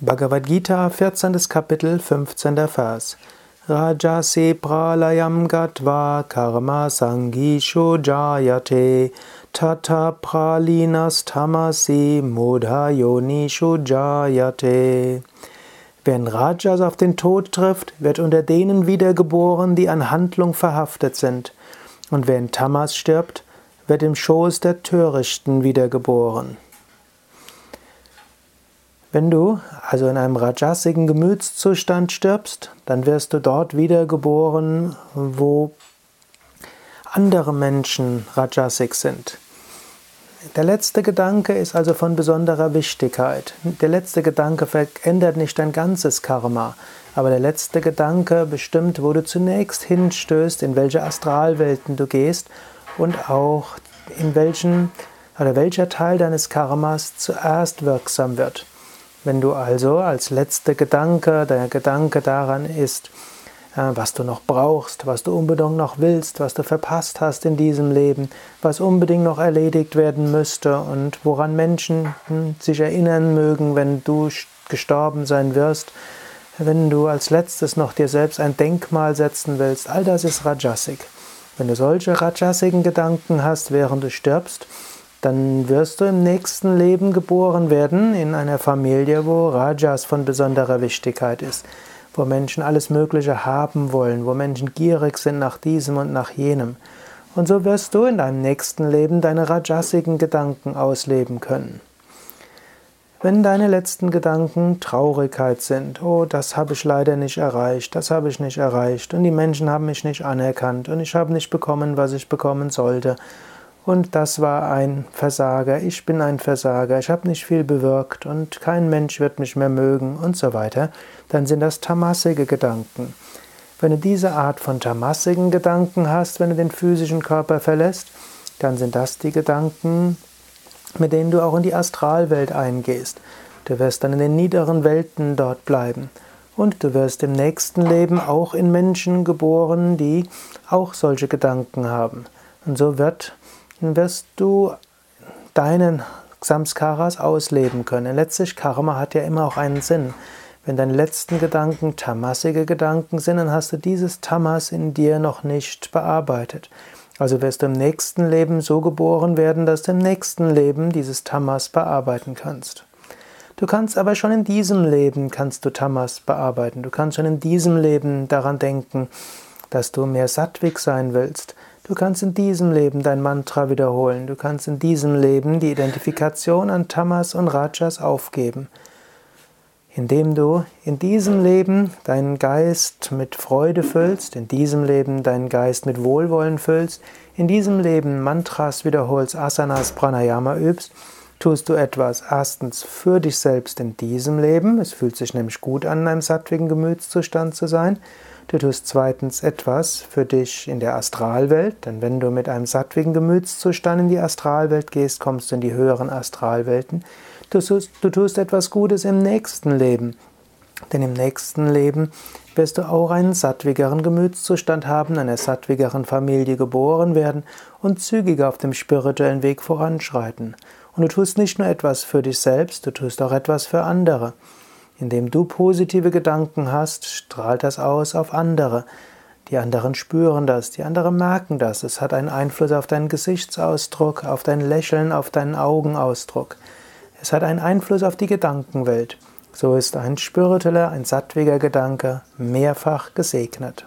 Bhagavad Gita, 14. Kapitel, 15. Vers. Rajase pralayam gatva karma sangisho jayate tata pralinas tamasi mudha yonisho jayate. Wer in Rajas auf den Tod trifft, wird unter denen wiedergeboren, die an Handlung verhaftet sind. Und wer in Tamas stirbt, wird im Schoß der Törichten wiedergeboren. Wenn du also in einem rajasigen Gemütszustand stirbst, dann wirst du dort wiedergeboren, wo andere Menschen rajasig sind. Der letzte Gedanke ist also von besonderer Wichtigkeit. Der letzte Gedanke verändert nicht dein ganzes Karma, aber der letzte Gedanke bestimmt, wo du zunächst hinstößt, in welche Astralwelten du gehst und auch in welchen oder welcher Teil deines Karmas zuerst wirksam wird. Wenn du also als letzter Gedanke, der Gedanke daran ist, äh, was du noch brauchst, was du unbedingt noch willst, was du verpasst hast in diesem Leben, was unbedingt noch erledigt werden müsste und woran Menschen hm, sich erinnern mögen, wenn du gestorben sein wirst, wenn du als letztes noch dir selbst ein Denkmal setzen willst, all das ist Rajasik. Wenn du solche Rajasigen Gedanken hast, während du stirbst, dann wirst du im nächsten Leben geboren werden in einer Familie, wo Rajas von besonderer Wichtigkeit ist, wo Menschen alles Mögliche haben wollen, wo Menschen gierig sind nach diesem und nach jenem. Und so wirst du in deinem nächsten Leben deine rajasigen Gedanken ausleben können. Wenn deine letzten Gedanken Traurigkeit sind, oh, das habe ich leider nicht erreicht, das habe ich nicht erreicht und die Menschen haben mich nicht anerkannt und ich habe nicht bekommen, was ich bekommen sollte und das war ein Versager, ich bin ein Versager, ich habe nicht viel bewirkt und kein Mensch wird mich mehr mögen und so weiter, dann sind das tamassige Gedanken. Wenn du diese Art von tamassigen Gedanken hast, wenn du den physischen Körper verlässt, dann sind das die Gedanken, mit denen du auch in die Astralwelt eingehst. Du wirst dann in den niederen Welten dort bleiben. Und du wirst im nächsten Leben auch in Menschen geboren, die auch solche Gedanken haben. Und so wird wirst du deinen Samskaras ausleben können. Letztlich, Karma hat ja immer auch einen Sinn. Wenn deine letzten Gedanken tamasige Gedanken sind, dann hast du dieses Tamas in dir noch nicht bearbeitet. Also wirst du im nächsten Leben so geboren werden, dass du im nächsten Leben dieses Tamas bearbeiten kannst. Du kannst aber schon in diesem Leben kannst du Tamas bearbeiten. Du kannst schon in diesem Leben daran denken, dass du mehr Sattwig sein willst, Du kannst in diesem Leben dein Mantra wiederholen. Du kannst in diesem Leben die Identifikation an Tamas und Rajas aufgeben. Indem du in diesem Leben deinen Geist mit Freude füllst, in diesem Leben deinen Geist mit Wohlwollen füllst, in diesem Leben Mantras wiederholst, Asanas, Pranayama übst, tust du etwas erstens für dich selbst in diesem Leben, es fühlt sich nämlich gut an, in einem sattwigen Gemütszustand zu sein, Du tust zweitens etwas für dich in der Astralwelt, denn wenn du mit einem sattwigen Gemütszustand in die Astralwelt gehst, kommst du in die höheren Astralwelten. Du tust, du tust etwas Gutes im nächsten Leben, denn im nächsten Leben wirst du auch einen sattwigeren Gemütszustand haben, in einer sattwigeren Familie geboren werden und zügiger auf dem spirituellen Weg voranschreiten. Und du tust nicht nur etwas für dich selbst, du tust auch etwas für andere. Indem du positive Gedanken hast, strahlt das aus auf andere. Die anderen spüren das, die anderen merken das. Es hat einen Einfluss auf deinen Gesichtsausdruck, auf dein Lächeln, auf deinen Augenausdruck. Es hat einen Einfluss auf die Gedankenwelt. So ist ein spiritueller, ein sattwiger Gedanke mehrfach gesegnet.